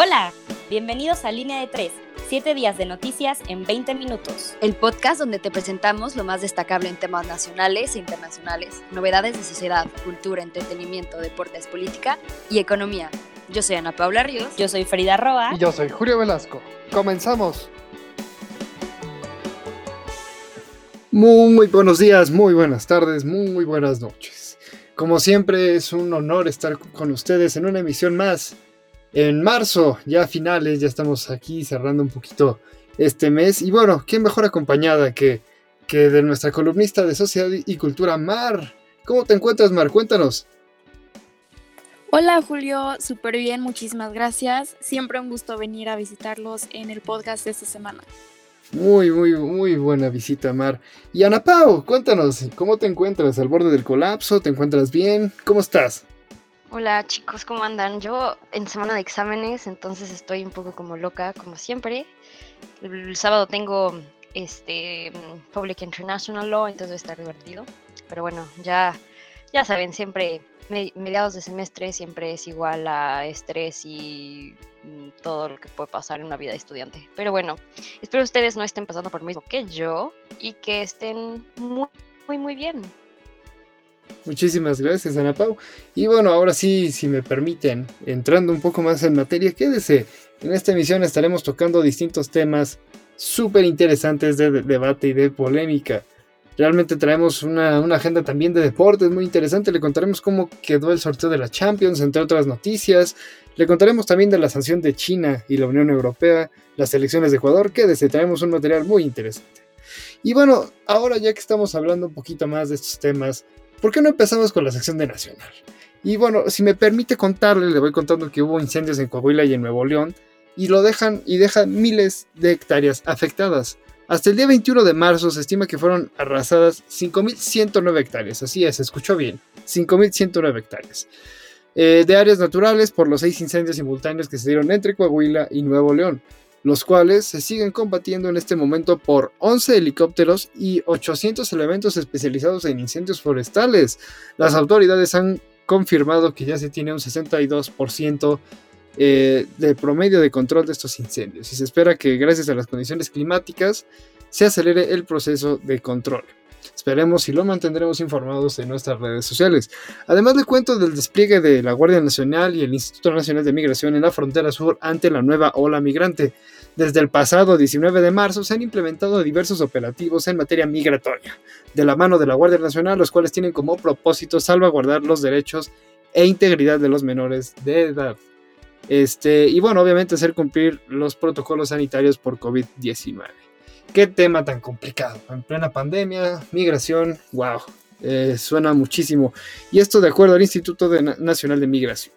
Hola, bienvenidos a Línea de 3, 7 días de noticias en 20 minutos. El podcast donde te presentamos lo más destacable en temas nacionales e internacionales, novedades de sociedad, cultura, entretenimiento, deportes, política y economía. Yo soy Ana Paula Ríos. Yo soy Frida Roa. Y yo soy Julio Velasco. Comenzamos. Muy buenos días, muy buenas tardes, muy buenas noches. Como siempre es un honor estar con ustedes en una emisión más en marzo, ya a finales, ya estamos aquí cerrando un poquito este mes. Y bueno, ¿quién mejor acompañada que, que de nuestra columnista de Sociedad y Cultura, Mar? ¿Cómo te encuentras, Mar? Cuéntanos. Hola Julio, súper bien, muchísimas gracias. Siempre un gusto venir a visitarlos en el podcast de esta semana. Muy, muy, muy buena visita, Mar. Y Ana Pau, cuéntanos, ¿cómo te encuentras? ¿Al borde del colapso? ¿Te encuentras bien? ¿Cómo estás? Hola chicos, ¿cómo andan? Yo en semana de exámenes, entonces estoy un poco como loca, como siempre. El, sábado tengo este Public International Law, entonces va a estar divertido. Pero bueno, ya, ya saben, siempre mediados de semestre siempre es igual a estrés y mm, todo lo que puede pasar en una vida de estudiante. Pero bueno, espero ustedes no estén pasando por lo mismo que yo y que estén muy, muy, muy bien. Muchísimas gracias, Ana Pau. Y bueno, ahora sí, si me permiten, entrando un poco más en materia, quédese. En esta emisión estaremos tocando distintos temas súper interesantes de, debate y de polémica. Realmente traemos una, agenda también de deportes muy interesante. Le contaremos cómo quedó el sorteo de la Champions, entre otras noticias. Le contaremos también de la sanción de China y la Unión Europea, las elecciones de Ecuador. Quédese, traemos un material muy interesante. Y bueno, ahora ya que estamos hablando un poquito más de estos temas, ¿por qué no empezamos con la sección de Nacional? Y bueno, si me permite contarle, le voy contando que hubo incendios en Coahuila y en Nuevo León y lo dejan y dejan miles de hectáreas afectadas. Hasta el día 21 de marzo se estima que fueron arrasadas 5.109 hectáreas, así es, escuchó bien, 5.109 hectáreas. Eh, de áreas naturales por los seis incendios simultáneos que se dieron entre Coahuila y Nuevo León los cuales se siguen combatiendo en este momento por 11 helicópteros y 800 elementos especializados en incendios forestales. Las autoridades han confirmado que ya se tiene un 62% eh, de promedio de control de estos incendios y se espera que gracias a las condiciones climáticas se acelere el proceso de control. Esperemos y lo mantendremos informados en nuestras redes sociales. Además le cuento del despliegue de la Guardia Nacional y el Instituto Nacional de Migración en la frontera sur ante la nueva ola migrante. Desde el pasado 19 de marzo se han implementado diversos operativos en materia migratoria, de la mano de la Guardia Nacional, los cuales tienen como propósito salvaguardar los derechos e integridad de los menores de edad. Este, y bueno, obviamente hacer cumplir los protocolos sanitarios por COVID-19. Qué tema tan complicado. En plena pandemia, migración, wow, eh, suena muchísimo. Y esto de acuerdo al Instituto Nacional de Migración.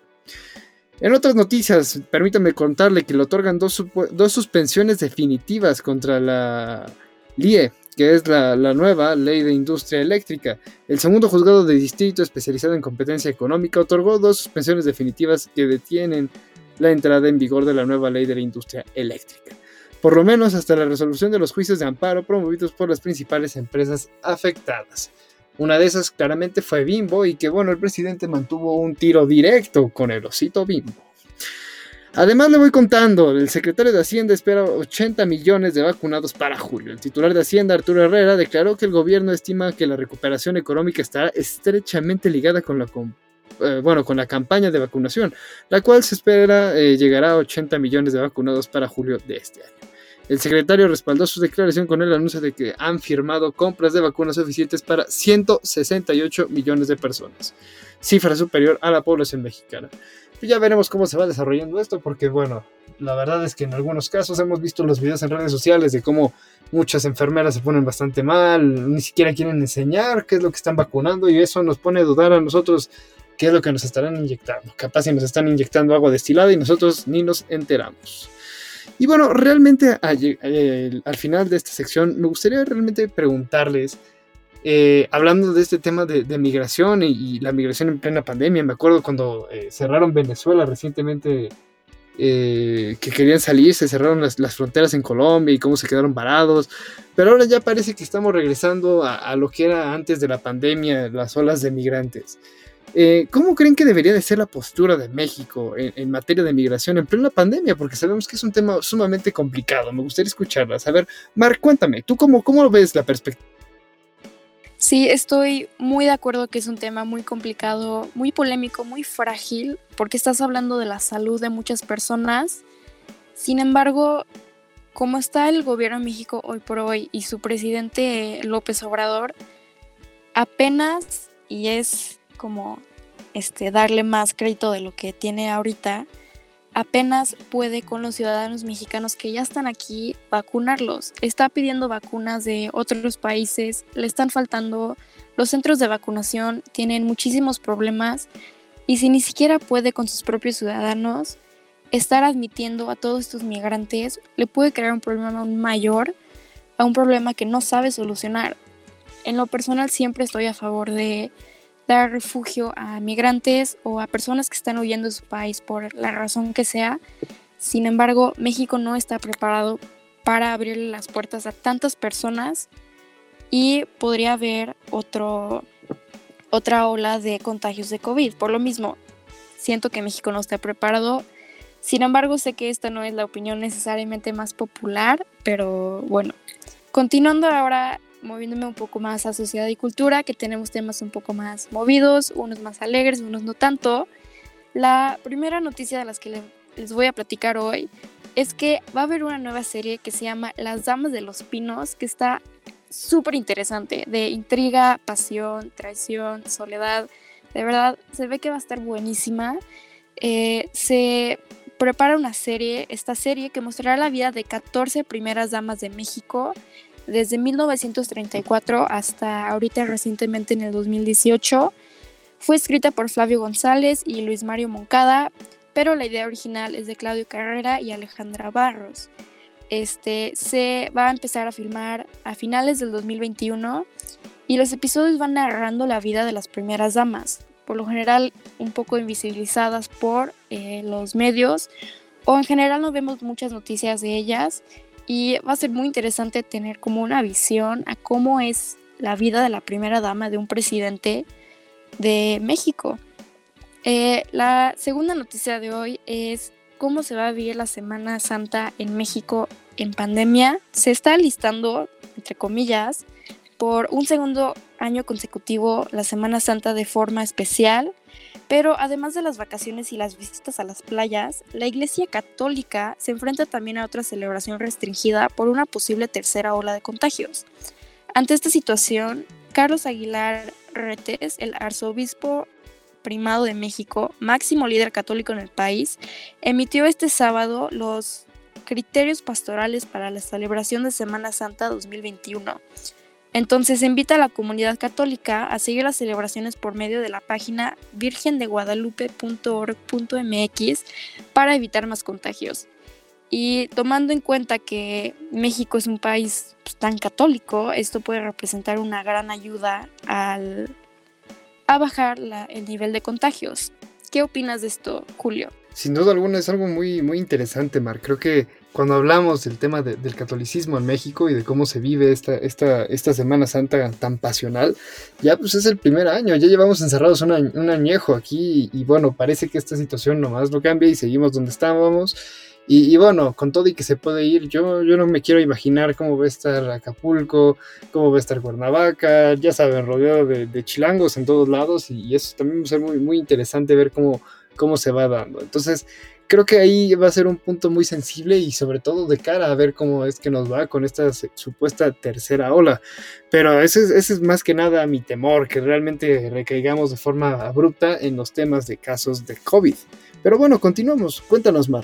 En otras noticias, permítame contarle que le otorgan dos, suspensiones definitivas contra la LIE, que es la, la, nueva Ley de Industria Eléctrica. El segundo juzgado de distrito especializado en competencia económica otorgó dos suspensiones definitivas que detienen la entrada en vigor de la nueva Ley de la Industria Eléctrica por lo menos hasta la resolución de los juicios de amparo promovidos por las principales empresas afectadas. Una de esas claramente fue Bimbo y que bueno, el presidente mantuvo un tiro directo con el osito Bimbo. Además le voy contando, el secretario de Hacienda espera 80 millones de vacunados para julio. El titular de Hacienda, Arturo Herrera, declaró que el gobierno estima que la recuperación económica estará estrechamente ligada con la, eh, bueno, con la campaña de vacunación, la cual se espera eh, llegará a 80 millones de vacunados para julio de este año. El secretario respaldó su declaración con el anuncio de que han firmado compras de vacunas suficientes para 168 millones de personas, cifra superior a la población mexicana. Y ya veremos cómo se va desarrollando esto, porque bueno, la verdad es que en algunos casos hemos visto los videos en redes sociales de cómo muchas enfermeras se ponen bastante mal, ni siquiera quieren enseñar qué es lo que están vacunando y eso nos pone a dudar a nosotros qué es lo que nos estarán inyectando. Capaz si nos están inyectando agua destilada y nosotros ni nos enteramos. Y bueno, realmente al final de esta sección me gustaría realmente preguntarles, eh, hablando de este tema de, migración y, la migración en plena pandemia, me acuerdo cuando eh, cerraron Venezuela recientemente, eh, que querían salir, se cerraron las, fronteras en Colombia y cómo se quedaron varados, pero ahora ya parece que estamos regresando a, a lo que era antes de la pandemia, las olas de migrantes. Eh, ¿Cómo creen que debería de ser la postura de México en, materia de migración en plena pandemia? Porque sabemos que es un tema sumamente complicado. Me gustaría escucharlas. A ver, Mar, cuéntame, ¿tú cómo, cómo ves la perspectiva? Sí, estoy muy de acuerdo que es un tema muy complicado, muy polémico, muy frágil, porque estás hablando de la salud de muchas personas. Sin embargo, como está el gobierno de México hoy por hoy y su presidente López Obrador, apenas, y es como este, darle más crédito de lo que tiene ahorita, apenas puede con los ciudadanos mexicanos que ya están aquí vacunarlos. Está pidiendo vacunas de otros países, le están faltando, los centros de vacunación tienen muchísimos problemas y si ni siquiera puede con sus propios ciudadanos, estar admitiendo a todos estos migrantes le puede crear un problema aún mayor a un problema que no sabe solucionar. En lo personal siempre estoy a favor de dar refugio a migrantes o a personas que están huyendo de su país por la razón que sea. Sin embargo, México no está preparado para abrirle las puertas a tantas personas y podría haber otro, otra ola de contagios de COVID. Por lo mismo, siento que México no está preparado. Sin embargo, sé que esta no es la opinión necesariamente más popular, pero bueno. Continuando ahora moviéndome un poco más a sociedad y cultura, que tenemos temas un poco más movidos, unos más alegres, unos no tanto. La primera noticia de las que les voy a platicar hoy es que va a haber una nueva serie que se llama Las Damas de los Pinos, que está súper interesante, de intriga, pasión, traición, soledad. De verdad, se ve que va a estar buenísima. Eh, se prepara una serie, esta serie que mostrará la vida de 14 primeras damas de México desde 1934 hasta ahorita recientemente en el 2018. Fue escrita por Flavio González y Luis Mario Moncada, pero la idea original es de Claudio Carrera y Alejandra Barros. Este se va a empezar a filmar a finales del 2021 y los episodios van narrando la vida de las primeras damas, por lo general un poco invisibilizadas por eh, los medios o en general no vemos muchas noticias de ellas y va a ser muy interesante tener como una visión a cómo es la vida de la primera dama de un presidente de México. Eh, la segunda noticia de hoy es cómo se va a vivir la Semana Santa en México en pandemia. Se está listando, entre comillas, por un segundo año consecutivo la Semana Santa de forma especial pero además de las vacaciones y las visitas a las playas, la Iglesia Católica se enfrenta también a otra celebración restringida por una posible tercera ola de contagios. Ante esta situación, Carlos Aguilar Retes, el arzobispo primado de México, máximo líder católico en el país, emitió este sábado los criterios pastorales para la celebración de Semana Santa 2021 entonces invita a la comunidad católica a seguir las celebraciones por medio de la página virgendeguadalupe.org.mx para evitar más contagios. Y tomando en cuenta que México es un país pues, tan católico, esto puede representar una gran ayuda al, a bajar el nivel de contagios. ¿Qué opinas de esto, Julio? Sin duda alguna es algo muy, muy interesante, Mar. Creo que cuando hablamos del tema del catolicismo en México y de cómo se vive esta, esta, esta Semana Santa tan pasional, ya pues es el primer año, ya llevamos encerrados un, añejo aquí y, bueno, parece que esta situación nomás no cambia y seguimos donde estábamos. Y, bueno, con todo y que se puede ir, yo, yo no me quiero imaginar cómo va a estar Acapulco, cómo va a estar Cuernavaca, ya saben, rodeado de, chilangos en todos lados y, eso también va a ser muy, muy interesante ver cómo, cómo se va dando. Entonces, creo que ahí va a ser un punto muy sensible y sobre todo de cara a ver cómo es que nos va con esta supuesta tercera ola. Pero ese es, más que nada mi temor, que realmente recaigamos de forma abrupta en los temas de casos de COVID. Pero bueno, continuamos. Cuéntanos, Mar.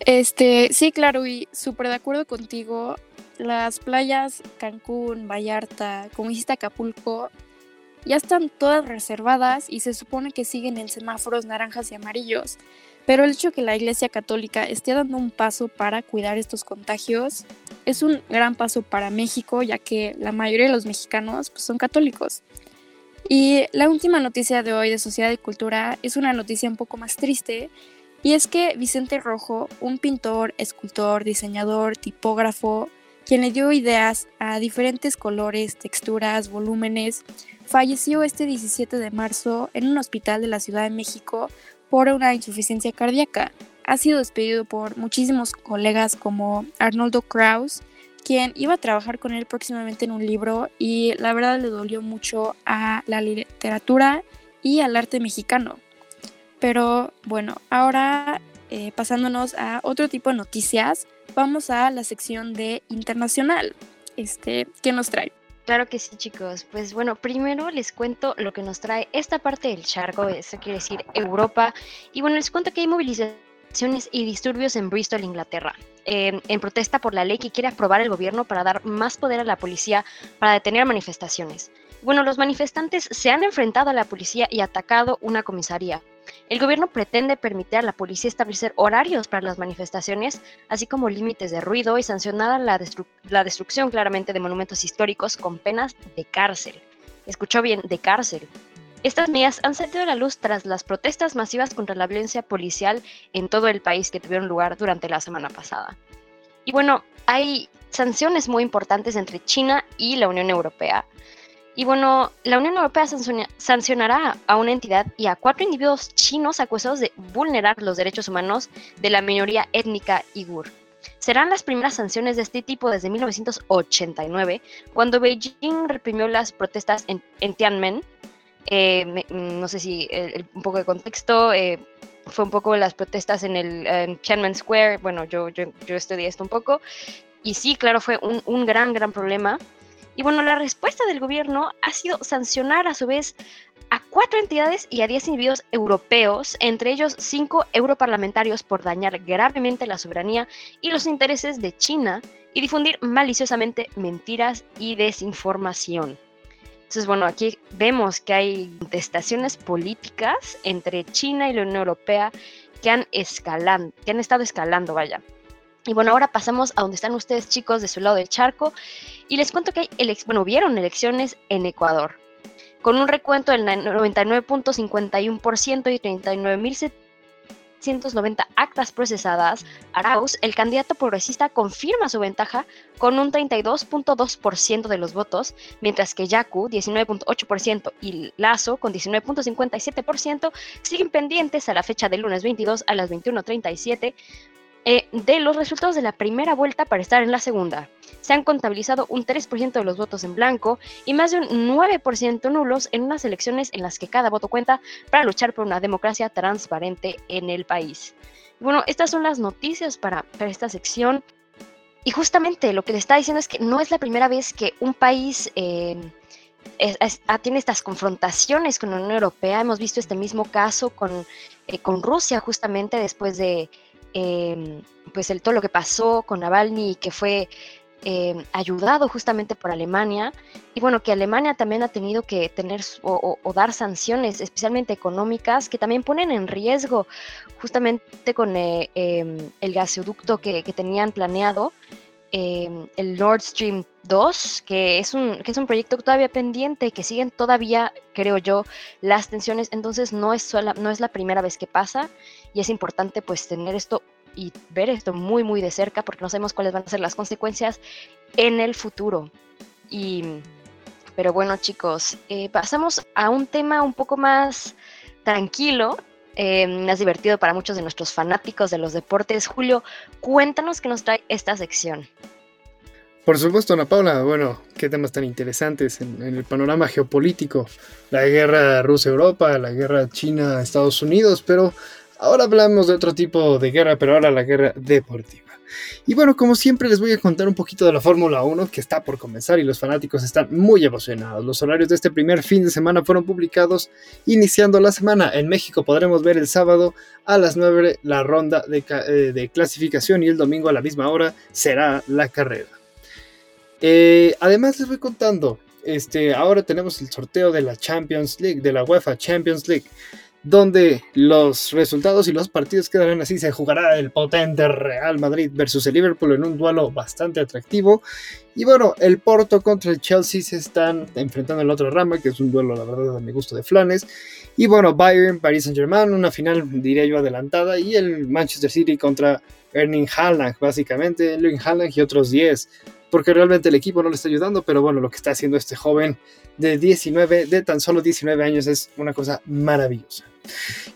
Este, sí, claro, y súper de acuerdo contigo. Las playas Cancún, Vallarta, como dijiste Acapulco, ya están todas reservadas y se supone que siguen en semáforos naranjas y amarillos. Pero el hecho que la Iglesia Católica esté dando un paso para cuidar estos contagios es un gran paso para México, ya que la mayoría de los mexicanos pues, son católicos. Y la última noticia de hoy de Sociedad y Cultura es una noticia un poco más triste, y es que Vicente Rojo, un pintor, escultor, diseñador, tipógrafo, quien le dio ideas a diferentes colores, texturas, volúmenes, falleció este 17 de marzo en un hospital de la Ciudad de México por una insuficiencia cardíaca. Ha sido despedido por muchísimos colegas como Arnoldo Kraus, quien iba a trabajar con él próximamente en un libro y la verdad le dolió mucho a la literatura y al arte mexicano. Pero bueno, ahora eh, pasándonos a otro tipo de noticias, vamos a la sección de internacional. Este, ¿qué nos trae? Claro que sí, chicos. Pues bueno, primero les cuento lo que nos trae esta parte del charco, eso quiere decir Europa. Y bueno, les cuento que hay movilizaciones y disturbios en Bristol, Inglaterra, eh, en protesta por la ley que quiere aprobar el gobierno para dar más poder a la policía para detener manifestaciones. Bueno, los manifestantes se han enfrentado a la policía y atacado una comisaría. El gobierno pretende permitir a la policía establecer horarios para las manifestaciones, así como límites de ruido y sancionar la, destrucción claramente de monumentos históricos con penas de cárcel. Escuchó bien, de cárcel. Estas medidas han salido a la luz tras las protestas masivas contra la violencia policial en todo el país que tuvieron lugar durante la semana pasada. Y bueno, hay sanciones muy importantes entre China y la Unión Europea. Y bueno, la Unión Europea sancionará a una entidad y a cuatro individuos chinos acusados de vulnerar los derechos humanos de la minoría étnica igur. Serán las primeras sanciones de este tipo desde 1989, cuando Beijing reprimió las protestas en, Tiananmen. Eh, no sé si un poco de contexto, eh, fue un poco las protestas en el Tiananmen Square. Bueno, yo, yo, yo, estudié esto un poco. Y sí, claro, fue un, un gran, gran problema. Y bueno, la respuesta del gobierno ha sido sancionar a su vez a cuatro entidades y a diez individuos europeos, entre ellos cinco europarlamentarios por dañar gravemente la soberanía y los intereses de China y difundir maliciosamente mentiras y desinformación. Entonces, bueno, aquí vemos que hay contestaciones políticas entre China y la Unión Europea que han, que han estado escalando, vaya. Y bueno, ahora pasamos a donde están ustedes chicos de su lado del charco. Y les cuento que hay bueno, vieron elecciones en Ecuador. Con un recuento del 99.51% y 39.790 actas procesadas, Arauz, el candidato progresista, confirma su ventaja con un 32.2% de los votos, mientras que Yacu, 19.8%, y Lazo, con 19.57%, siguen pendientes a la fecha del lunes 22 a las 21.37 eh, de los resultados de la primera vuelta para estar en la segunda. Se han contabilizado un 3% de los votos en blanco y más de un 9% nulos en unas elecciones en las que cada voto cuenta para luchar por una democracia transparente en el país. Bueno, estas son las noticias para, esta sección. Y justamente lo que le está diciendo es que no es la primera vez que un país eh, ah, tiene estas confrontaciones con la Unión Europea. Hemos visto este mismo caso con, eh, con Rusia justamente después de Em, pues el, todo lo que pasó con Navalny y que fue em, ayudado justamente por Alemania. Y bueno que Alemania también ha tenido que tener o, dar sanciones especialmente económicas que también ponen en riesgo justamente con eh, em, el gasoducto que, tenían planeado el Nord Stream 2 que es un que es un proyecto todavía pendiente que siguen todavía creo yo las tensiones. Entonces no es no es la primera vez que pasa y es importante pues tener esto y ver esto muy muy de cerca porque no sabemos cuáles van a ser las consecuencias en el futuro. Y, pero bueno chicos, eh, pasamos a un tema un poco más tranquilo, eh, divertido para muchos de nuestros fanáticos de los deportes. Julio, cuéntanos qué nos trae esta sección. Por supuesto, Ana Paula, bueno, qué temas tan interesantes en el panorama geopolítico. La guerra Rusia-Europa, la guerra China-Estados Unidos, pero Ahora hablamos de otro tipo de guerra, pero ahora la guerra deportiva. Y bueno, como siempre les voy a contar un poquito de la Fórmula 1 que está por comenzar y los fanáticos están muy emocionados. Los horarios de este primer fin de semana fueron publicados iniciando la semana. En México podremos ver el sábado a las 9 la ronda de, eh, clasificación y el domingo a la misma hora será la carrera. Eh, además les voy contando, este, ahora tenemos el sorteo de la Champions League, de la UEFA Champions League donde los resultados y los partidos quedarán así. Se jugará el potente Real Madrid versus el Liverpool en un duelo bastante atractivo. Y bueno, el Porto contra el Chelsea se están enfrentando en la otra rama, que es un duelo, la verdad, a mi gusto de flanes. Y bueno, Bayern, Paris Saint Germain, una final, diría yo, adelantada. Y el Manchester City contra Erling Haaland, básicamente. Erling Haaland y otros 10 porque realmente el equipo no le está ayudando, pero bueno, lo que está haciendo este joven de 19, de tan solo 19 años es una cosa maravillosa.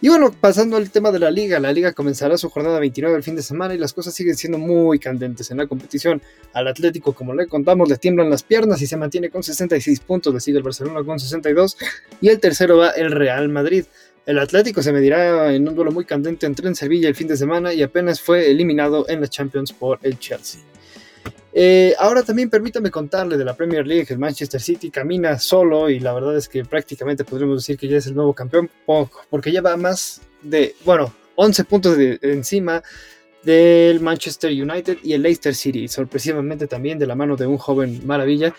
Y bueno, pasando al tema de la liga, la liga comenzará su jornada 29 el fin de semana y las cosas siguen siendo muy candentes en la competición. Al Atlético, como le contamos, le tiemblan las piernas y se mantiene con 66 puntos, le el Barcelona con 62 y el tercero va el Real Madrid. El Atlético se medirá en un duelo muy candente entre en Sevilla el fin de semana y apenas fue eliminado en la Champions por el Chelsea. Eh, ahora también permítame contarle de la Premier League. El Manchester City camina solo y la verdad es que prácticamente podríamos decir que ya es el nuevo campeón porque lleva más de, bueno, 11 puntos de, encima del Manchester United y el Leicester City. Sorpresivamente también de la mano de un joven maravilla.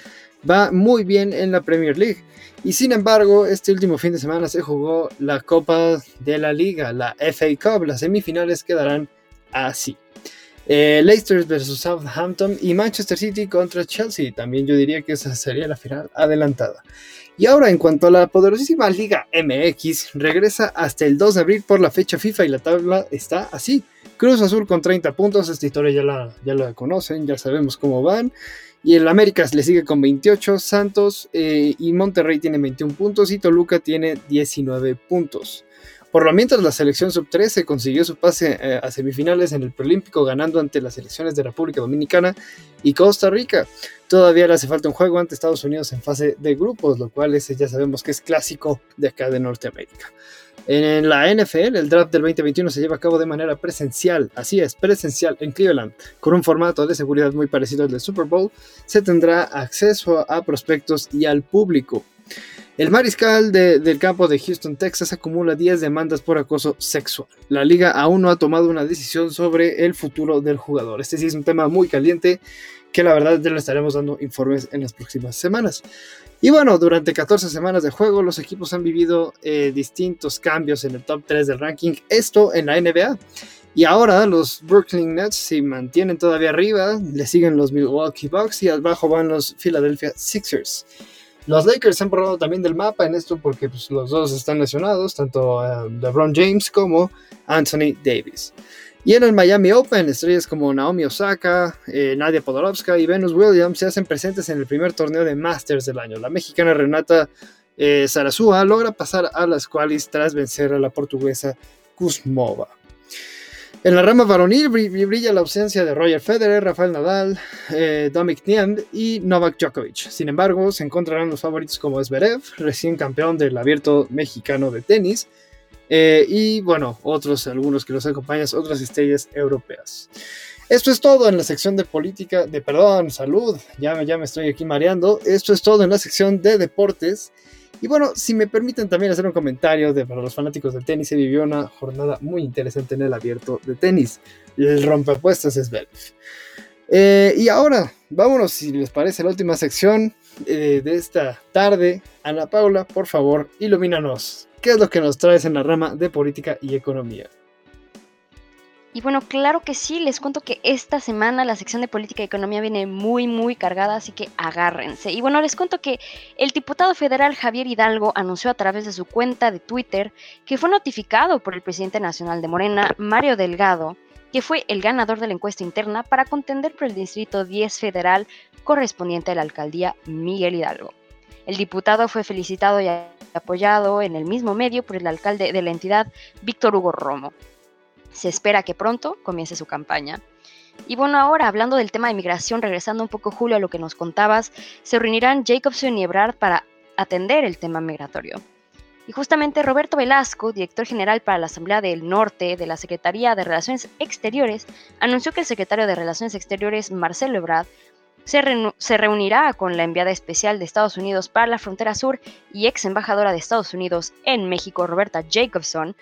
Va muy bien en la Premier League. Y sin embargo, este último fin de semana se jugó la Copa de la Liga, la FA Cup. Las semifinales quedarán así. Eh, Leicester versus Southampton y Manchester City contra Chelsea. También yo diría que esa sería la final adelantada. Y ahora en cuanto a la poderosísima Liga MX, regresa hasta el 2 de abril por la fecha FIFA y la tabla está así. Cruz Azul con 30 puntos, esta historia ya la, ya la conocen, ya sabemos cómo van. Y el América le sigue con 28, Santos eh, y Monterrey tiene 21 puntos y Toluca tiene 19 puntos. Por lo mientras, la selección sub-13 consiguió su pase eh, a semifinales en el preolímpico ganando ante las selecciones de República Dominicana y Costa Rica. Todavía le hace falta un juego ante Estados Unidos en fase de grupos, lo cual ese ya sabemos que es clásico de acá de Norteamérica. En la NFL, el draft del 2021 se lleva a cabo de manera presencial, así es, presencial en Cleveland, con un formato de seguridad muy parecido al del Super Bowl. Se tendrá acceso a prospectos y al público. El mariscal del campo de Houston, Texas, acumula 10 demandas por acoso sexual. La liga aún no ha tomado una decisión sobre el futuro del jugador. Este sí es un tema muy caliente que la verdad ya le estaremos dando informes en las próximas semanas. Y bueno, durante 14 semanas de juego los equipos han vivido eh, distintos cambios en el top 3 del ranking, esto en la NBA. Y ahora los Brooklyn Nets se mantienen todavía arriba, le siguen los Milwaukee Bucks y abajo van los Philadelphia Sixers. Los Lakers se han probado también del mapa en esto porque pues, los dos están lesionados, tanto eh, LeBron James como Anthony Davis. Y en el Miami Open, estrellas como Naomi Osaka, eh, Nadia Podoroska y Venus Williams se hacen presentes en el primer torneo de Masters del año. La mexicana Renata eh, logra pasar a las cuales tras vencer a la portuguesa Kuzmova. En la rama varonil brilla la ausencia de Roger Federer, Rafael Nadal, eh, Dominic Thiem y Novak Djokovic. Sin embargo, se encontrarán los favoritos como Zverev, recién campeón del abierto mexicano de tenis, eh, y bueno, otros, algunos que los acompañan, otras estrellas europeas. Esto es todo en la sección de política, de perdón, salud, ya, ya me estoy aquí mareando. Esto es todo en la sección de deportes. Y bueno, si me permiten también hacer un comentario de para los fanáticos del tenis, se vivió una jornada muy interesante en el abierto de tenis. El rompeapuestas es Belf. Eh, y ahora, vámonos, si les parece, la última sección eh, de esta tarde. Ana Paula, por favor, ilumínanos. ¿Qué es lo que nos traes en la rama de política y economía? Y bueno, claro que sí, les cuento que esta semana la sección de política y economía viene muy, muy cargada, así que agárrense. Y bueno, les cuento que el diputado federal Javier Hidalgo anunció a través de su cuenta de Twitter que fue notificado por el presidente nacional de Morena, Mario Delgado, que fue el ganador de la encuesta interna para contender por el distrito 10 federal correspondiente a la alcaldía Miguel Hidalgo. El diputado fue felicitado y apoyado en el mismo medio por el alcalde de la entidad, Víctor Hugo Romo. Se espera que pronto comience su campaña. Y bueno, ahora hablando del tema de migración, regresando un poco Julio a lo que nos contabas, se reunirán Jacobson y Ebrard para atender el tema migratorio. Y justamente Roberto Velasco, director general para la Asamblea del Norte de la Secretaría de Relaciones Exteriores, anunció que el secretario de Relaciones Exteriores, Marcelo Ebrard, se, se, reunirá con la enviada especial de Estados Unidos para la frontera sur y ex embajadora de Estados Unidos en México, Roberta Jacobson,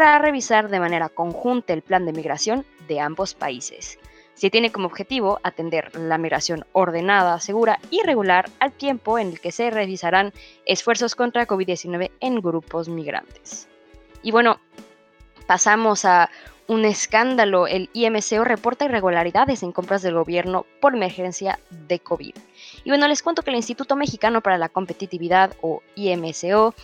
para revisar de manera conjunta el plan de migración de ambos países. Se tiene como objetivo atender la migración ordenada, segura y regular al tiempo en el que se revisarán esfuerzos contra COVID-19 en grupos migrantes. Y bueno, pasamos a un escándalo. El IMCO reporta irregularidades en compras del gobierno por emergencia de COVID. Y bueno, les cuento que el Instituto Mexicano para la Competitividad o IMCO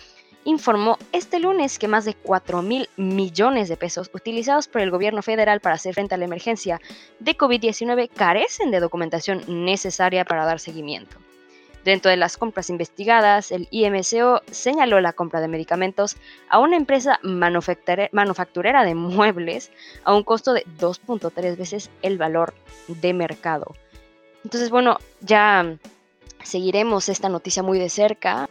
informó este lunes que más de 4 mil millones de pesos utilizados por el gobierno federal para hacer frente a la emergencia de COVID-19 carecen de documentación necesaria para dar seguimiento. Dentro de las compras investigadas, el IMCO señaló la compra de medicamentos a una empresa manufacturera de muebles a un costo de 2.3 veces el valor de mercado. Entonces, bueno, ya seguiremos esta noticia muy de cerca.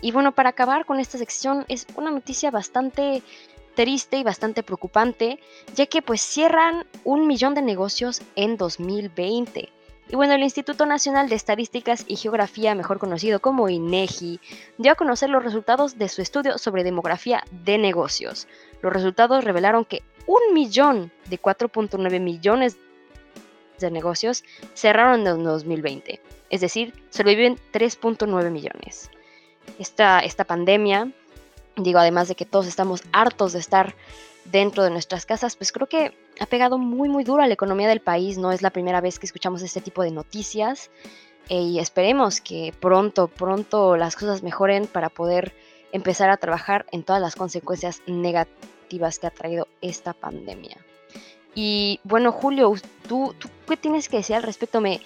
Y bueno, para acabar con esta sección, es una noticia bastante triste y bastante preocupante, ya que pues cierran un millón de negocios en 2020. Y bueno, el Instituto Nacional de Estadísticas y Geografía, mejor conocido como INEGI, dio a conocer los resultados de su estudio sobre demografía de negocios. Los resultados revelaron que un millón de 4.9 millones de negocios cerraron en 2020, es decir, sobreviven 3.9 millones. Esta, esta pandemia, digo, además de que todos estamos hartos de estar dentro de nuestras casas, pues creo que ha pegado muy, muy duro a la economía del país. No es la primera vez que escuchamos este tipo de noticias eh, y esperemos que pronto, pronto las cosas mejoren para poder empezar a trabajar en todas las consecuencias negativas que ha traído esta pandemia. Y bueno, Julio, ¿tú, tú qué tienes que decir al respecto? Me,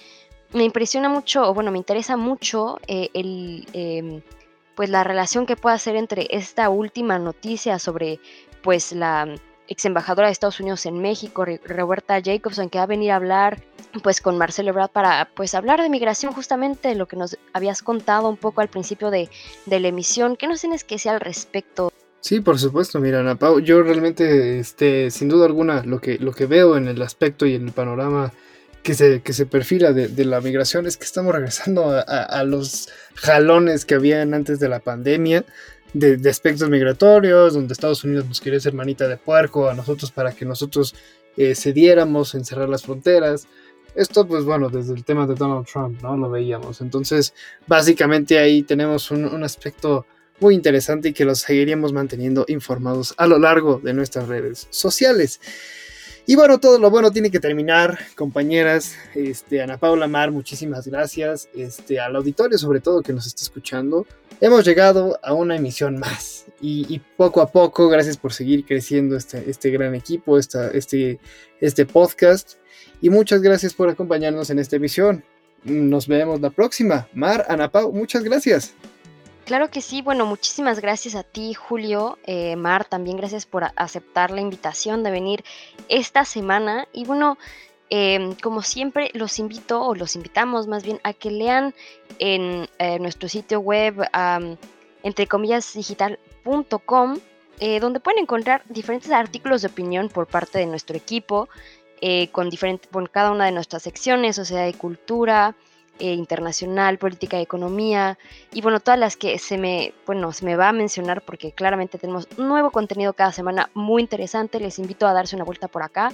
me impresiona mucho, o bueno, me interesa mucho eh, el, em, pues la relación que puede hacer entre esta última noticia sobre pues la ex embajadora de Estados Unidos en México, Roberta Jacobson, que va a venir a hablar pues con Marcelo Ebrard para pues hablar de migración justamente lo que nos habías contado un poco al principio de, la emisión. ¿Qué nos tienes que decir al respecto? Sí, por supuesto, mira, Ana Pau, yo realmente, este, sin duda alguna, lo que, lo que veo en el aspecto y en el panorama que se, que se perfila de, la migración es que estamos regresando a, a, los jalones que habían antes de la pandemia, de, aspectos migratorios, donde Estados Unidos nos quiere ser manita de puerco a nosotros para que nosotros eh, cediéramos en cerrar las fronteras. Esto, pues bueno, desde el tema de Donald Trump, ¿no? Lo veíamos. Entonces, básicamente ahí tenemos un, un aspecto muy interesante y que los seguiríamos manteniendo informados a lo largo de nuestras redes sociales. Y bueno, todo lo bueno tiene que terminar, compañeras. Este, Ana Paula Mar, muchísimas gracias. Este, al auditorio, sobre todo, que nos está escuchando. Hemos llegado a una emisión más. Y, poco a poco, gracias por seguir creciendo este, este gran equipo, esta, este, este podcast. Y muchas gracias por acompañarnos en esta emisión. Nos vemos la próxima. Mar, Ana Pau, muchas gracias. Claro que sí, bueno, muchísimas gracias a ti, Julio, eh, Mar, también gracias por aceptar la invitación de venir esta semana. Y bueno, em, como siempre, los invito, o los invitamos más bien, a que lean en eh, nuestro sitio web, entre comillas, digital.com, eh, donde pueden encontrar diferentes artículos de opinión por parte de nuestro equipo, con, diferente, con cada una de nuestras secciones, o sea, de cultura, eh, internacional, política y economía, y bueno, todas las que se me, bueno, se me va a mencionar porque claramente tenemos nuevo contenido cada semana muy interesante, les invito a darse una vuelta por acá.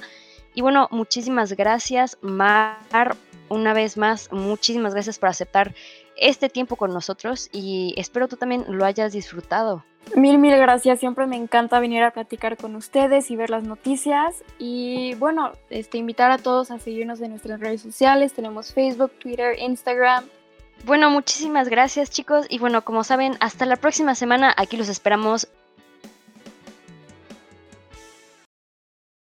Y bueno, muchísimas gracias, Mar, una vez más, muchísimas gracias por aceptar este tiempo con nosotros y espero tú también lo hayas disfrutado. Mil, mil gracias. Siempre me encanta venir a platicar con ustedes y ver las noticias. Y bueno, este, invitar a todos a seguirnos en nuestras redes sociales. Tenemos Facebook, Twitter, Instagram. Bueno, muchísimas gracias chicos. Y bueno, como saben, hasta la próxima semana. Aquí los esperamos